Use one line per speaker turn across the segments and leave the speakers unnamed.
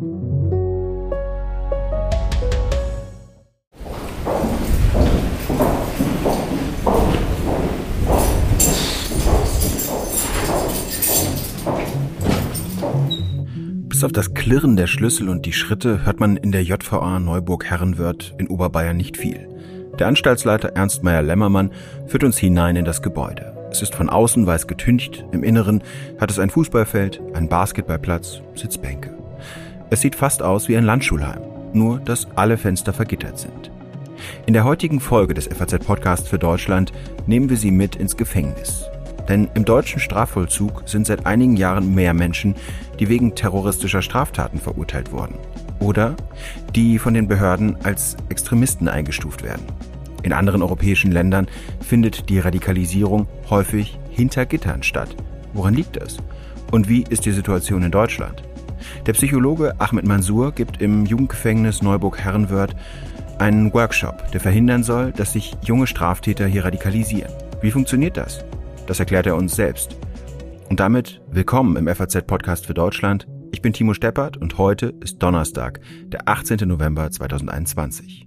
Bis auf das Klirren der Schlüssel und die Schritte hört man in der JVA Neuburg-Herrenwörth in Oberbayern nicht viel. Der Anstaltsleiter Ernst Meyer-Lämmermann führt uns hinein in das Gebäude. Es ist von außen weiß getüncht, im Inneren hat es ein Fußballfeld, einen Basketballplatz, Sitzbänke. Es sieht fast aus wie ein Landschulheim, nur dass alle Fenster vergittert sind. In der heutigen Folge des FAZ Podcasts für Deutschland nehmen wir Sie mit ins Gefängnis. Denn im deutschen Strafvollzug sind seit einigen Jahren mehr Menschen, die wegen terroristischer Straftaten verurteilt wurden oder die von den Behörden als Extremisten eingestuft werden. In anderen europäischen Ländern findet die Radikalisierung häufig hinter Gittern statt. Woran liegt das? Und wie ist die Situation in Deutschland? Der Psychologe Ahmed Mansour gibt im Jugendgefängnis Neuburg-Herrenwörth einen Workshop, der verhindern soll, dass sich junge Straftäter hier radikalisieren. Wie funktioniert das? Das erklärt er uns selbst. Und damit willkommen im FAZ-Podcast für Deutschland. Ich bin Timo Steppert und heute ist Donnerstag, der 18. November 2021.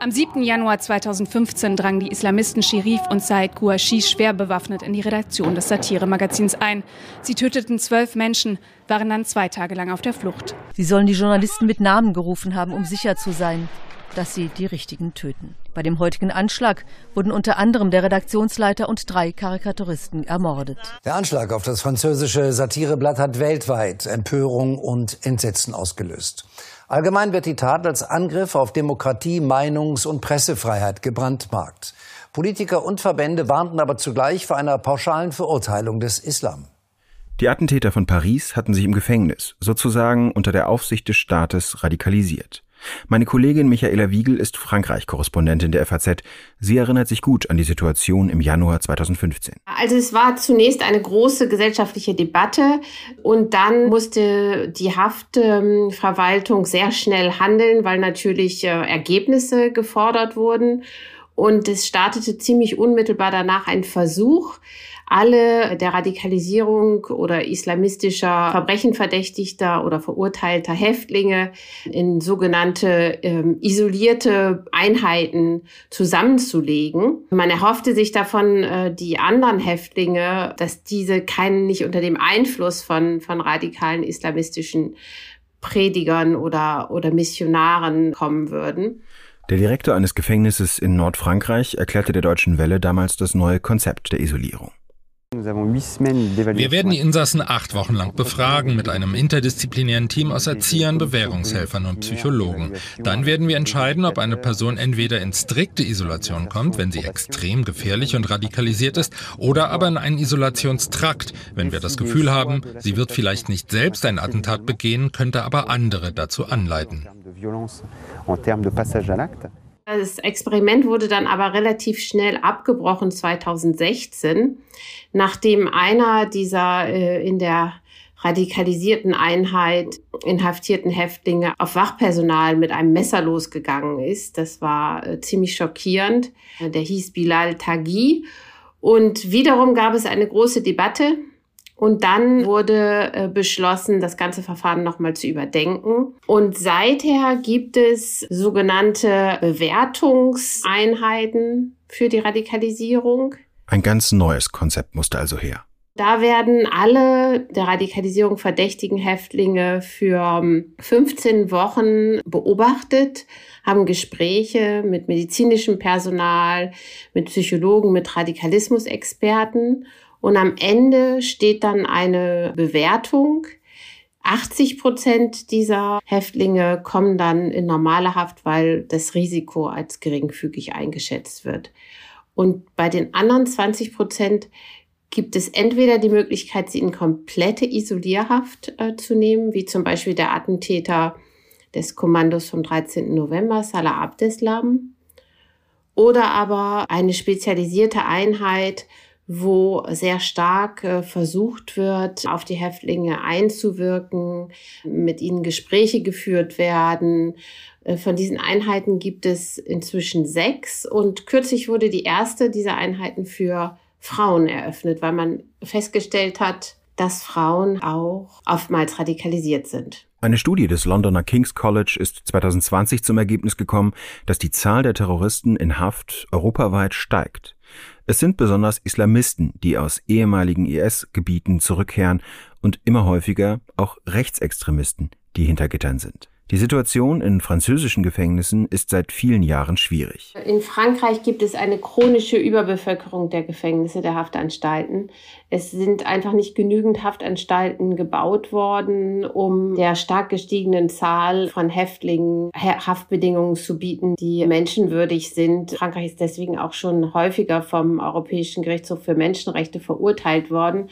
Am 7. Januar 2015 drangen die Islamisten Sherif und Said Gouachi schwer bewaffnet in die Redaktion des Satire-Magazins ein. Sie töteten zwölf Menschen, waren dann zwei Tage lang auf der Flucht.
Sie sollen die Journalisten mit Namen gerufen haben, um sicher zu sein, dass sie die Richtigen töten. Bei dem heutigen Anschlag wurden unter anderem der Redaktionsleiter und drei Karikaturisten ermordet.
Der Anschlag auf das französische Satireblatt hat weltweit Empörung und Entsetzen ausgelöst. Allgemein wird die Tat als Angriff auf Demokratie, Meinungs- und Pressefreiheit gebrandmarkt. Politiker und Verbände warnten aber zugleich vor einer pauschalen Verurteilung des Islam.
Die Attentäter von Paris hatten sich im Gefängnis, sozusagen unter der Aufsicht des Staates, radikalisiert. Meine Kollegin Michaela Wiegel ist Frankreich-Korrespondentin der FAZ. Sie erinnert sich gut an die Situation im Januar 2015.
Also es war zunächst eine große gesellschaftliche Debatte und dann musste die Haftverwaltung sehr schnell handeln, weil natürlich äh, Ergebnisse gefordert wurden. Und es startete ziemlich unmittelbar danach ein Versuch, alle der Radikalisierung oder islamistischer Verbrechen verdächtigter oder verurteilter Häftlinge in sogenannte ähm, isolierte Einheiten zusammenzulegen. Man erhoffte sich davon, äh, die anderen Häftlinge, dass diese keinen nicht unter dem Einfluss von, von radikalen islamistischen Predigern oder, oder Missionaren kommen würden.
Der Direktor eines Gefängnisses in Nordfrankreich erklärte der Deutschen Welle damals das neue Konzept der Isolierung.
Wir werden die Insassen acht Wochen lang befragen mit einem interdisziplinären Team aus Erziehern, Bewährungshelfern und Psychologen. Dann werden wir entscheiden, ob eine Person entweder in strikte Isolation kommt, wenn sie extrem gefährlich und radikalisiert ist, oder aber in einen Isolationstrakt, wenn wir das Gefühl haben, sie wird vielleicht nicht selbst ein Attentat begehen, könnte aber andere dazu anleiten.
Das Experiment wurde dann aber relativ schnell abgebrochen 2016, nachdem einer dieser äh, in der radikalisierten Einheit inhaftierten Häftlinge auf Wachpersonal mit einem Messer losgegangen ist. Das war äh, ziemlich schockierend. Der hieß Bilal Taghi. Und wiederum gab es eine große Debatte und dann wurde äh, beschlossen, das ganze Verfahren nochmal zu überdenken. Und seither gibt es sogenannte Bewertungseinheiten für die Radikalisierung.
Ein ganz neues Konzept musste also her.
Da werden alle der Radikalisierung verdächtigen Häftlinge für 15 ähm, Wochen beobachtet, haben Gespräche mit medizinischem Personal, mit Psychologen, mit Radikalismusexperten und am Ende steht dann eine Bewertung. 80 Prozent dieser Häftlinge kommen dann in normale Haft, weil das Risiko als geringfügig eingeschätzt wird. Und bei den anderen 20 Prozent gibt es entweder die Möglichkeit, sie in komplette Isolierhaft äh, zu nehmen, wie zum Beispiel der Attentäter des Kommandos vom 13. November, Salah Abdeslam, oder aber eine spezialisierte Einheit, wo sehr stark äh, versucht wird, auf die Häftlinge einzuwirken, mit ihnen Gespräche geführt werden. Äh, von diesen Einheiten gibt es inzwischen sechs und kürzlich wurde die erste dieser Einheiten für Frauen eröffnet, weil man festgestellt hat, dass Frauen auch oftmals radikalisiert sind.
Eine Studie des Londoner King's College ist 2020 zum Ergebnis gekommen, dass die Zahl der Terroristen in Haft europaweit steigt. Es sind besonders Islamisten, die aus ehemaligen IS-Gebieten zurückkehren und immer häufiger auch Rechtsextremisten, die hinter Gittern sind. Die Situation in französischen Gefängnissen ist seit vielen Jahren schwierig.
In Frankreich gibt es eine chronische Überbevölkerung der Gefängnisse, der Haftanstalten. Es sind einfach nicht genügend Haftanstalten gebaut worden, um der stark gestiegenen Zahl von Häftlingen Haftbedingungen zu bieten, die menschenwürdig sind. Frankreich ist deswegen auch schon häufiger vom Europäischen Gerichtshof für Menschenrechte verurteilt worden.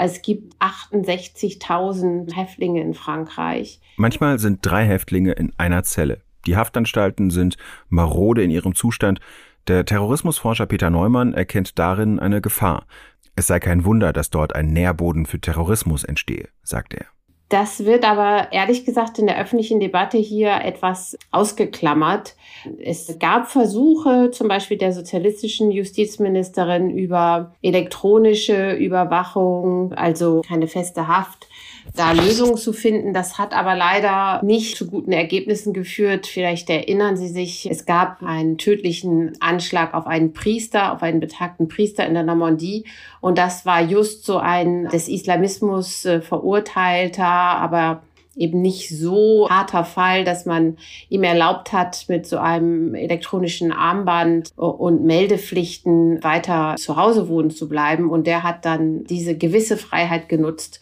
Es gibt 68.000 Häftlinge in Frankreich.
Manchmal sind drei Häftlinge in einer Zelle. Die Haftanstalten sind marode in ihrem Zustand. Der Terrorismusforscher Peter Neumann erkennt darin eine Gefahr. Es sei kein Wunder, dass dort ein Nährboden für Terrorismus entstehe, sagt er.
Das wird aber ehrlich gesagt in der öffentlichen Debatte hier etwas ausgeklammert. Es gab Versuche, zum Beispiel der sozialistischen Justizministerin über elektronische Überwachung, also keine feste Haft, da Lösungen zu finden. Das hat aber leider nicht zu guten Ergebnissen geführt. Vielleicht erinnern Sie sich, es gab einen tödlichen Anschlag auf einen Priester, auf einen betagten Priester in der Normandie. Und das war just so ein des Islamismus äh, verurteilter, aber eben nicht so harter Fall, dass man ihm erlaubt hat, mit so einem elektronischen Armband und Meldepflichten weiter zu Hause wohnen zu bleiben. Und der hat dann diese gewisse Freiheit genutzt,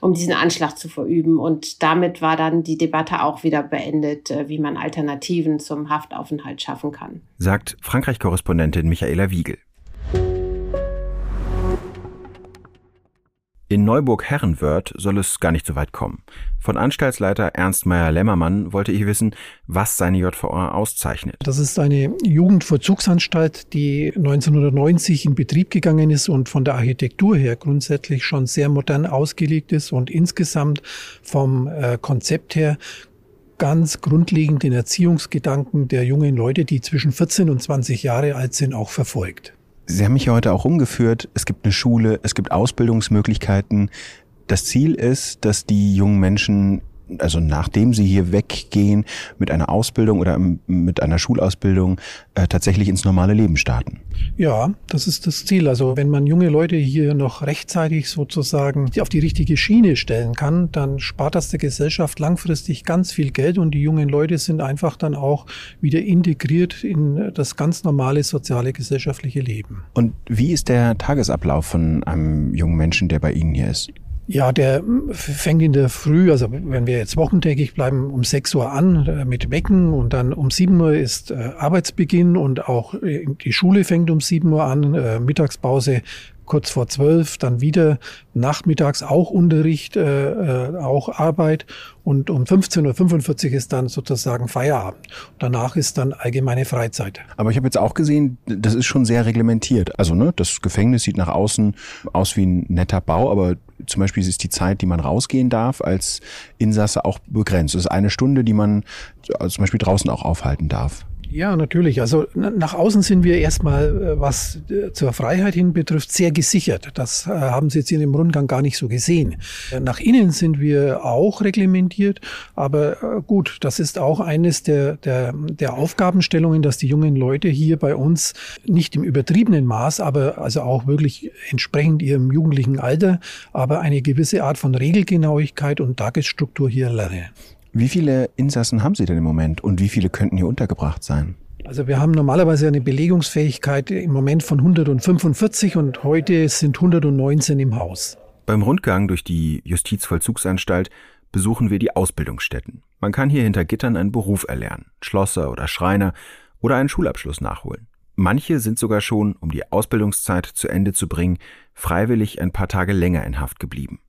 um diesen Anschlag zu verüben. Und damit war dann die Debatte auch wieder beendet, äh, wie man Alternativen zum Haftaufenthalt schaffen kann.
Sagt Frankreich-Korrespondentin Michaela Wiegel. In Neuburg-Herrenwörth soll es gar nicht so weit kommen. Von Anstaltsleiter Ernst Meyer-Lämmermann wollte ich wissen, was seine JVA auszeichnet.
Das ist eine Jugendvollzugsanstalt, die 1990 in Betrieb gegangen ist und von der Architektur her grundsätzlich schon sehr modern ausgelegt ist und insgesamt vom äh, Konzept her ganz grundlegend den Erziehungsgedanken der jungen Leute, die zwischen 14 und 20 Jahre alt sind, auch verfolgt.
Sie haben mich ja heute auch umgeführt. Es gibt eine Schule, es gibt Ausbildungsmöglichkeiten. Das Ziel ist, dass die jungen Menschen also nachdem sie hier weggehen, mit einer Ausbildung oder mit einer Schulausbildung äh, tatsächlich ins normale Leben starten.
Ja, das ist das Ziel. Also wenn man junge Leute hier noch rechtzeitig sozusagen auf die richtige Schiene stellen kann, dann spart das der Gesellschaft langfristig ganz viel Geld und die jungen Leute sind einfach dann auch wieder integriert in das ganz normale soziale gesellschaftliche Leben.
Und wie ist der Tagesablauf von einem jungen Menschen, der bei Ihnen hier ist?
Ja, der fängt in der Früh, also wenn wir jetzt wochentägig bleiben, um 6 Uhr an äh, mit Wecken und dann um 7 Uhr ist äh, Arbeitsbeginn und auch äh, die Schule fängt um 7 Uhr an, Mittagspause kurz vor zwölf, dann wieder nachmittags auch Unterricht, auch Arbeit und um 15.45 Uhr ist dann sozusagen Feierabend. danach ist dann allgemeine Freizeit.
Aber ich habe jetzt auch gesehen, das ist schon sehr reglementiert. Also ne, das Gefängnis sieht nach außen aus wie ein netter Bau, aber zum Beispiel ist die Zeit, die man rausgehen darf, als Insasse auch begrenzt. Das ist eine Stunde, die man also zum Beispiel draußen auch aufhalten darf.
Ja, natürlich. Also nach außen sind wir erstmal, äh, was äh, zur Freiheit hin betrifft, sehr gesichert. Das äh, haben Sie jetzt in dem Rundgang gar nicht so gesehen. Nach innen sind wir auch reglementiert, aber gut, das ist auch eines der, der, der Aufgabenstellungen, dass die jungen Leute hier bei uns nicht im übertriebenen Maß, aber also auch wirklich entsprechend ihrem jugendlichen Alter, aber eine gewisse Art von Regelgenauigkeit und Tagesstruktur hier lernen.
Wie viele Insassen haben Sie denn im Moment und wie viele könnten hier untergebracht sein?
Also wir haben normalerweise eine Belegungsfähigkeit im Moment von 145 und heute sind 119 im Haus.
Beim Rundgang durch die Justizvollzugsanstalt besuchen wir die Ausbildungsstätten. Man kann hier hinter Gittern einen Beruf erlernen, Schlosser oder Schreiner oder einen Schulabschluss nachholen. Manche sind sogar schon, um die Ausbildungszeit zu Ende zu bringen, freiwillig ein paar Tage länger in Haft geblieben.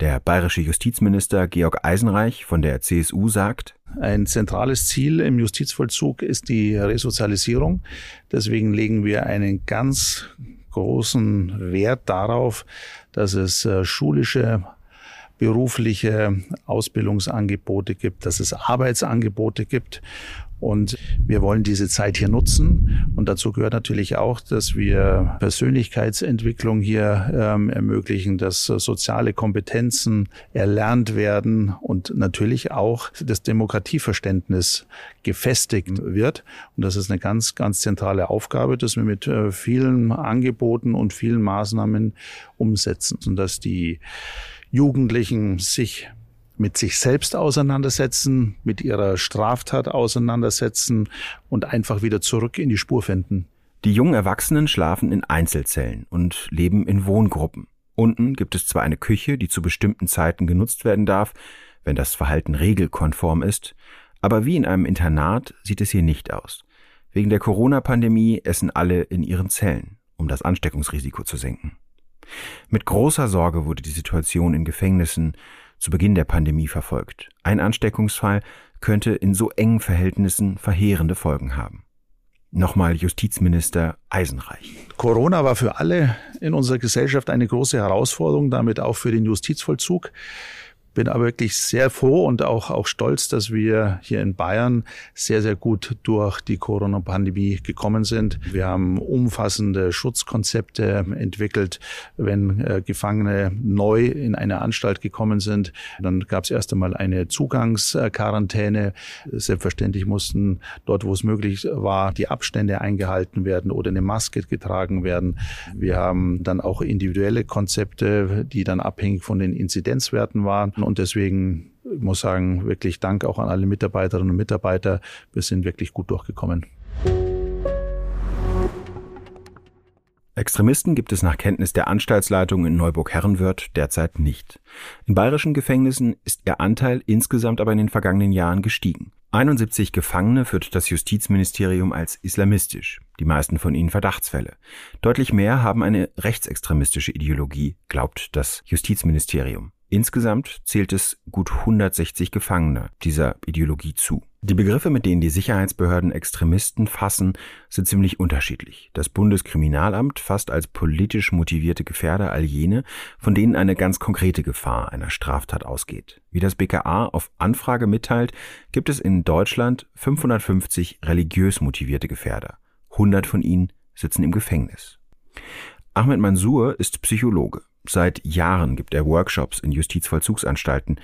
Der bayerische Justizminister Georg Eisenreich von der CSU sagt,
ein zentrales Ziel im Justizvollzug ist die Resozialisierung. Deswegen legen wir einen ganz großen Wert darauf, dass es äh, schulische berufliche Ausbildungsangebote gibt, dass es Arbeitsangebote gibt und wir wollen diese Zeit hier nutzen. Und dazu gehört natürlich auch, dass wir Persönlichkeitsentwicklung hier ähm, ermöglichen, dass soziale Kompetenzen erlernt werden und natürlich auch das Demokratieverständnis gefestigt wird. Und das ist eine ganz, ganz zentrale Aufgabe, dass wir mit äh, vielen Angeboten und vielen Maßnahmen umsetzen. Und dass die Jugendlichen sich mit sich selbst auseinandersetzen, mit ihrer Straftat auseinandersetzen und einfach wieder zurück in die Spur finden.
Die jungen Erwachsenen schlafen in Einzelzellen und leben in Wohngruppen. Unten gibt es zwar eine Küche, die zu bestimmten Zeiten genutzt werden darf, wenn das Verhalten regelkonform ist, aber wie in einem Internat sieht es hier nicht aus. Wegen der Corona-Pandemie essen alle in ihren Zellen, um das Ansteckungsrisiko zu senken. Mit großer Sorge wurde die Situation in Gefängnissen zu Beginn der Pandemie verfolgt. Ein Ansteckungsfall könnte in so engen Verhältnissen verheerende Folgen haben. Nochmal Justizminister Eisenreich.
Corona war für alle in unserer Gesellschaft eine große Herausforderung, damit auch für den Justizvollzug bin aber wirklich sehr froh und auch, auch stolz, dass wir hier in Bayern sehr, sehr gut durch die Corona-Pandemie gekommen sind. Wir haben umfassende Schutzkonzepte entwickelt. Wenn äh, Gefangene neu in eine Anstalt gekommen sind, dann gab es erst einmal eine Zugangsquarantäne. Selbstverständlich mussten dort, wo es möglich war, die Abstände eingehalten werden oder eine Maske getragen werden. Wir haben dann auch individuelle Konzepte, die dann abhängig von den Inzidenzwerten waren. Und deswegen ich muss sagen, wirklich Dank auch an alle Mitarbeiterinnen und Mitarbeiter. Wir sind wirklich gut durchgekommen.
Extremisten gibt es nach Kenntnis der Anstaltsleitung in Neuburg-Herrenwörth derzeit nicht. In bayerischen Gefängnissen ist ihr Anteil insgesamt aber in den vergangenen Jahren gestiegen. 71 Gefangene führt das Justizministerium als islamistisch, die meisten von ihnen Verdachtsfälle. Deutlich mehr haben eine rechtsextremistische Ideologie, glaubt das Justizministerium. Insgesamt zählt es gut 160 Gefangene dieser Ideologie zu. Die Begriffe, mit denen die Sicherheitsbehörden Extremisten fassen, sind ziemlich unterschiedlich. Das Bundeskriminalamt fasst als politisch motivierte Gefährder all jene, von denen eine ganz konkrete Gefahr einer Straftat ausgeht. Wie das BKA auf Anfrage mitteilt, gibt es in Deutschland 550 religiös motivierte Gefährder. 100 von ihnen sitzen im Gefängnis. Ahmed Mansour ist Psychologe. Seit Jahren gibt er Workshops in Justizvollzugsanstalten.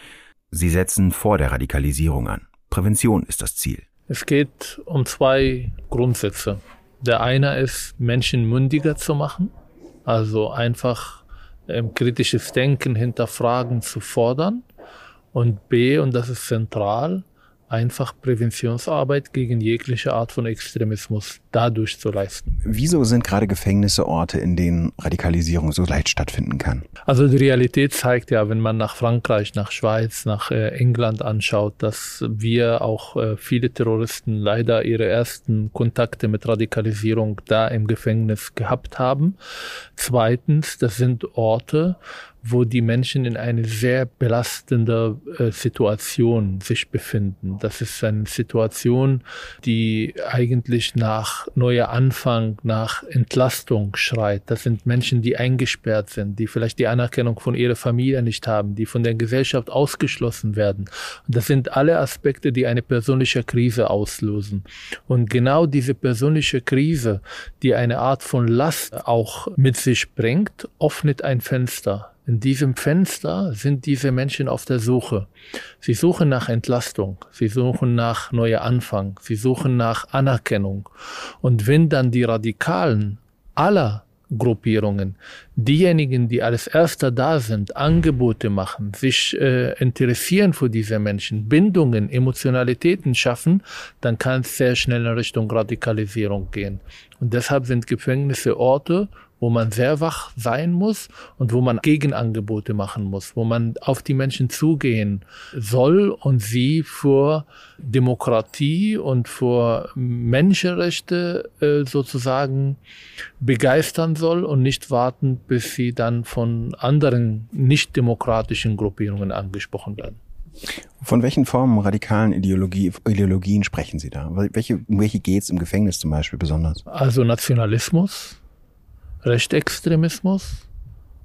Sie setzen vor der Radikalisierung an. Prävention ist das Ziel.
Es geht um zwei Grundsätze. Der eine ist, Menschen mündiger zu machen, also einfach ähm, kritisches Denken, Hinterfragen zu fordern. Und B, und das ist zentral, einfach Präventionsarbeit gegen jegliche Art von Extremismus dadurch zu leisten.
Wieso sind gerade Gefängnisse Orte, in denen Radikalisierung so leicht stattfinden kann?
Also die Realität zeigt ja, wenn man nach Frankreich, nach Schweiz, nach äh, England anschaut, dass wir auch äh, viele Terroristen leider ihre ersten Kontakte mit Radikalisierung da im Gefängnis gehabt haben. Zweitens, das sind Orte, wo die Menschen in eine sehr belastende äh, Situation sich befinden. Das ist eine Situation, die eigentlich nach neuer Anfang, nach Entlastung schreit. Das sind Menschen, die eingesperrt sind, die vielleicht die Anerkennung von ihrer Familie nicht haben, die von der Gesellschaft ausgeschlossen werden. Und das sind alle Aspekte, die eine persönliche Krise auslösen. Und genau diese persönliche Krise, die eine Art von Last auch mit sich bringt, öffnet ein Fenster in diesem Fenster sind diese Menschen auf der Suche. Sie suchen nach Entlastung, sie suchen nach neuer Anfang, sie suchen nach Anerkennung. Und wenn dann die Radikalen aller Gruppierungen, diejenigen, die als Erster da sind, Angebote machen, sich äh, interessieren für diese Menschen, Bindungen, Emotionalitäten schaffen, dann kann es sehr schnell in Richtung Radikalisierung gehen. Und deshalb sind Gefängnisse Orte, wo man sehr wach sein muss und wo man Gegenangebote machen muss, wo man auf die Menschen zugehen soll und sie vor Demokratie und vor Menschenrechte äh, sozusagen begeistern soll und nicht warten, bis sie dann von anderen nicht demokratischen Gruppierungen angesprochen werden.
Von welchen Formen radikalen Ideologie, Ideologien sprechen Sie da? Welche, um welche geht es im Gefängnis zum Beispiel besonders?
Also Nationalismus, Rechtsextremismus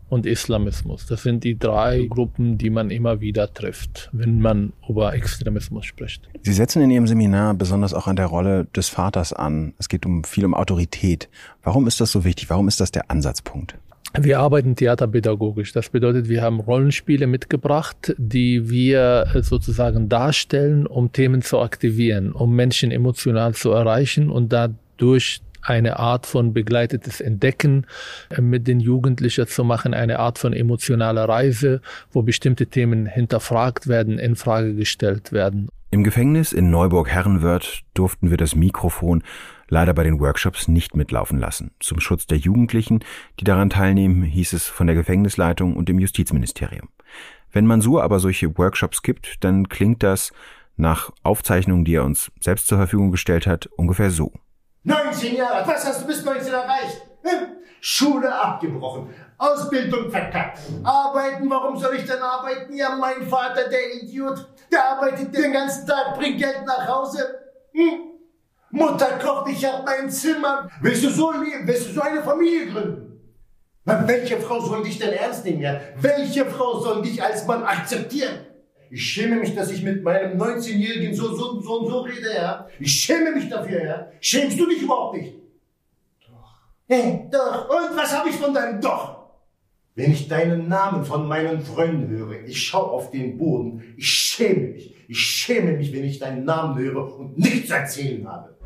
und Islamismus. Das sind die drei Gruppen, die man immer wieder trifft, wenn man über Extremismus spricht.
Sie setzen in Ihrem Seminar besonders auch an der Rolle des Vaters an. Es geht um viel um Autorität. Warum ist das so wichtig? Warum ist das der Ansatzpunkt?
Wir arbeiten theaterpädagogisch. Das bedeutet, wir haben Rollenspiele mitgebracht, die wir sozusagen darstellen, um Themen zu aktivieren, um Menschen emotional zu erreichen und dadurch eine Art von begleitetes Entdecken äh, mit den Jugendlichen zu machen, eine Art von emotionaler Reise, wo bestimmte Themen hinterfragt werden, in Frage gestellt werden.
Im Gefängnis in Neuburg-Herrenwörth durften wir das Mikrofon leider bei den Workshops nicht mitlaufen lassen. Zum Schutz der Jugendlichen, die daran teilnehmen, hieß es von der Gefängnisleitung und dem Justizministerium. Wenn Mansur aber solche Workshops gibt, dann klingt das nach Aufzeichnungen, die er uns selbst zur Verfügung gestellt hat, ungefähr so.
19 Jahre, was hast du bis 19 erreicht? Hm? Schule abgebrochen, Ausbildung verkackt. Arbeiten, warum soll ich denn arbeiten? Ja, mein Vater, der Idiot, der arbeitet den ganzen Tag, bringt Geld nach Hause. Hm? Mutter kocht, ich hab mein Zimmer. Willst du so leben? Willst du so eine Familie gründen? welche Frau soll dich denn ernst nehmen? Ja? Welche Frau soll dich als Mann akzeptieren? Ich schäme mich, dass ich mit meinem 19-Jährigen so, so, so und so rede, ja. Ich schäme mich dafür, ja. Schämst du dich überhaupt nicht? Doch. Hey, doch. Und was habe ich von deinem Doch? Wenn ich deinen Namen von meinen Freunden höre, ich schaue auf den Boden, ich schäme mich. Ich schäme mich, wenn ich deinen Namen höre und nichts erzählen habe.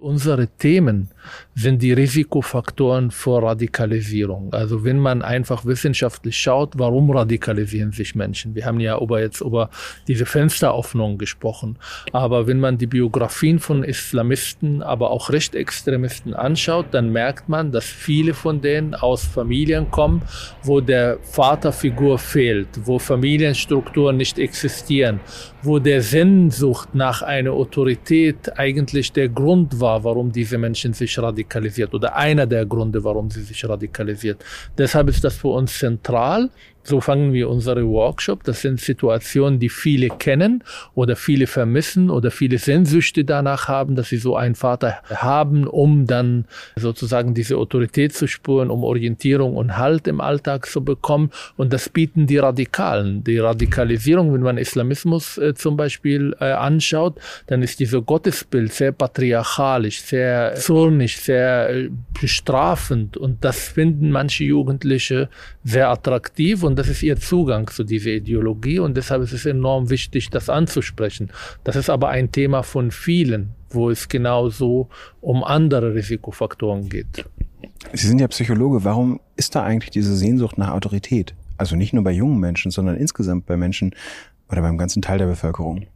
Unsere Themen sind die Risikofaktoren für Radikalisierung. Also wenn man einfach wissenschaftlich schaut, warum radikalisieren sich Menschen? Wir haben ja über jetzt über diese Fensteröffnung gesprochen. Aber wenn man die Biografien von Islamisten, aber auch Rechtsextremisten anschaut, dann merkt man, dass viele von denen aus Familien kommen, wo der Vaterfigur fehlt, wo Familienstrukturen nicht existieren, wo der Sehnsucht nach einer Autorität eigentlich der Grund war, warum diese Menschen sich radikalisiert oder einer der Gründe, warum sie sich radikalisiert. Deshalb ist das für uns zentral, so fangen wir unsere Workshop. Das sind Situationen, die viele kennen oder viele vermissen oder viele Sehnsüchte danach haben, dass sie so einen Vater haben, um dann sozusagen diese Autorität zu spüren, um Orientierung und Halt im Alltag zu bekommen. Und das bieten die Radikalen. Die Radikalisierung, wenn man Islamismus äh, zum Beispiel äh, anschaut, dann ist dieser Gottesbild sehr patriarchalisch, sehr zornig, sehr äh, bestrafend. Und das finden manche Jugendliche sehr attraktiv und das ist ihr Zugang zu dieser Ideologie und deshalb ist es enorm wichtig, das anzusprechen. Das ist aber ein Thema von vielen, wo es genauso um andere Risikofaktoren geht.
Sie sind ja Psychologe. Warum ist da eigentlich diese Sehnsucht nach Autorität? Also nicht nur bei jungen Menschen, sondern insgesamt bei Menschen oder beim ganzen Teil der Bevölkerung.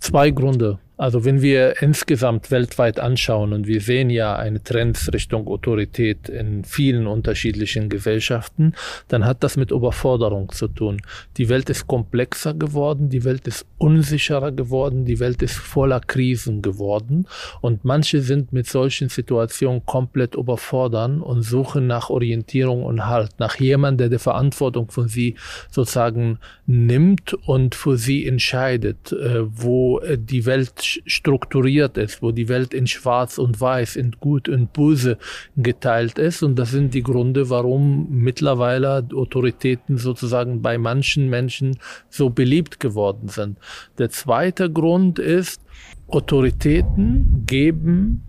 Zwei Gründe. Also wenn wir insgesamt weltweit anschauen und wir sehen ja eine Trend Richtung Autorität in vielen unterschiedlichen Gesellschaften, dann hat das mit Überforderung zu tun. Die Welt ist komplexer geworden, die Welt ist unsicherer geworden, die Welt ist voller Krisen geworden und manche sind mit solchen Situationen komplett überfordern und suchen nach Orientierung und Halt, nach jemandem, der die Verantwortung von sie sozusagen nimmt und für sie entscheidet, äh, wo die Welt strukturiert ist, wo die Welt in Schwarz und Weiß, in Gut und Böse geteilt ist. Und das sind die Gründe, warum mittlerweile Autoritäten sozusagen bei manchen Menschen so beliebt geworden sind. Der zweite Grund ist, Autoritäten geben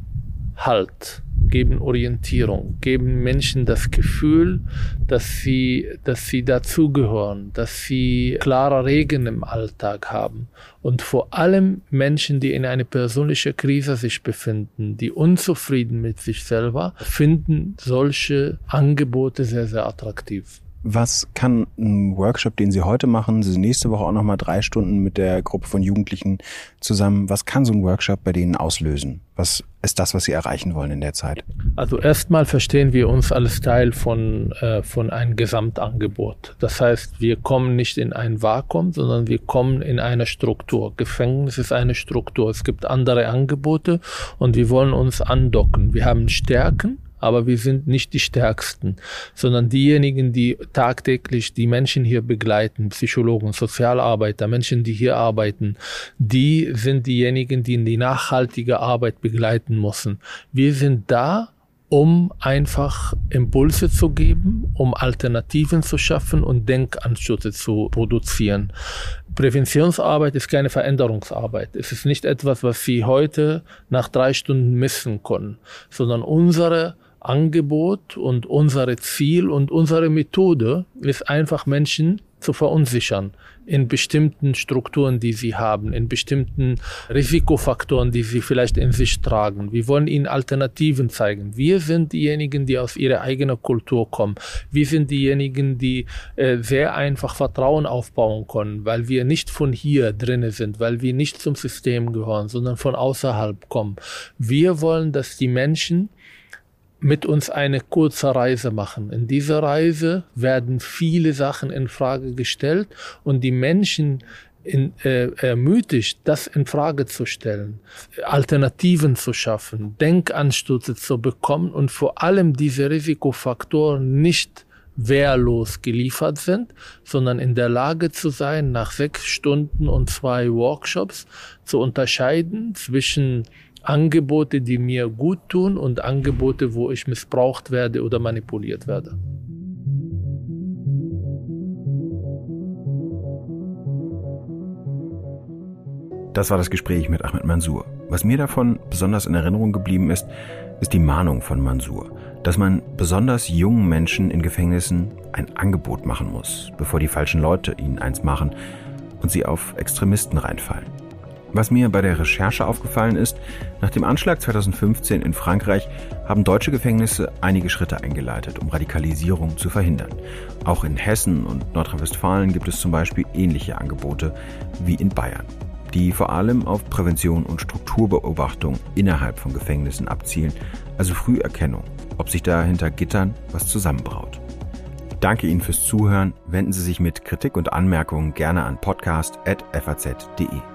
Halt geben Orientierung, geben Menschen das Gefühl, dass sie, dass sie dazugehören, dass sie klare Regeln im Alltag haben. Und vor allem Menschen, die in einer persönlichen Krise sich befinden, die unzufrieden mit sich selber, finden solche Angebote sehr, sehr attraktiv.
Was kann ein Workshop, den Sie heute machen, Sie sind nächste Woche auch nochmal drei Stunden mit der Gruppe von Jugendlichen zusammen, was kann so ein Workshop bei denen auslösen? Was ist das, was Sie erreichen wollen in der Zeit?
Also erstmal verstehen wir uns als Teil von, äh, von einem Gesamtangebot. Das heißt, wir kommen nicht in ein Vakuum, sondern wir kommen in eine Struktur. Gefängnis ist eine Struktur. Es gibt andere Angebote und wir wollen uns andocken. Wir haben Stärken aber wir sind nicht die Stärksten, sondern diejenigen, die tagtäglich die Menschen hier begleiten, Psychologen, Sozialarbeiter, Menschen, die hier arbeiten, die sind diejenigen, die in die nachhaltige Arbeit begleiten müssen. Wir sind da, um einfach Impulse zu geben, um Alternativen zu schaffen und Denkanstöße zu produzieren. Präventionsarbeit ist keine Veränderungsarbeit. Es ist nicht etwas, was Sie heute nach drei Stunden missen können, sondern unsere Angebot und unser Ziel und unsere Methode ist einfach Menschen zu verunsichern in bestimmten Strukturen, die sie haben, in bestimmten Risikofaktoren, die sie vielleicht in sich tragen. Wir wollen ihnen Alternativen zeigen. Wir sind diejenigen, die aus ihrer eigenen Kultur kommen. Wir sind diejenigen, die äh, sehr einfach Vertrauen aufbauen können, weil wir nicht von hier drinnen sind, weil wir nicht zum System gehören, sondern von außerhalb kommen. Wir wollen, dass die Menschen mit uns eine kurze Reise machen. In dieser Reise werden viele Sachen in Frage gestellt und die Menschen in, äh, ermutigt, das in Frage zu stellen, Alternativen zu schaffen, Denkanstöße zu bekommen und vor allem diese Risikofaktoren nicht wehrlos geliefert sind, sondern in der Lage zu sein, nach sechs Stunden und zwei Workshops zu unterscheiden zwischen Angebote, die mir gut tun und Angebote, wo ich missbraucht werde oder manipuliert werde.
Das war das Gespräch mit Ahmed Mansour. Was mir davon besonders in Erinnerung geblieben ist, ist die Mahnung von Mansour, dass man besonders jungen Menschen in Gefängnissen ein Angebot machen muss, bevor die falschen Leute ihnen eins machen und sie auf Extremisten reinfallen. Was mir bei der Recherche aufgefallen ist, nach dem Anschlag 2015 in Frankreich haben deutsche Gefängnisse einige Schritte eingeleitet, um Radikalisierung zu verhindern. Auch in Hessen und Nordrhein-Westfalen gibt es zum Beispiel ähnliche Angebote wie in Bayern, die vor allem auf Prävention und Strukturbeobachtung innerhalb von Gefängnissen abzielen, also Früherkennung, ob sich da hinter Gittern was zusammenbraut. Danke Ihnen fürs Zuhören. Wenden Sie sich mit Kritik und Anmerkungen gerne an podcast.faz.de.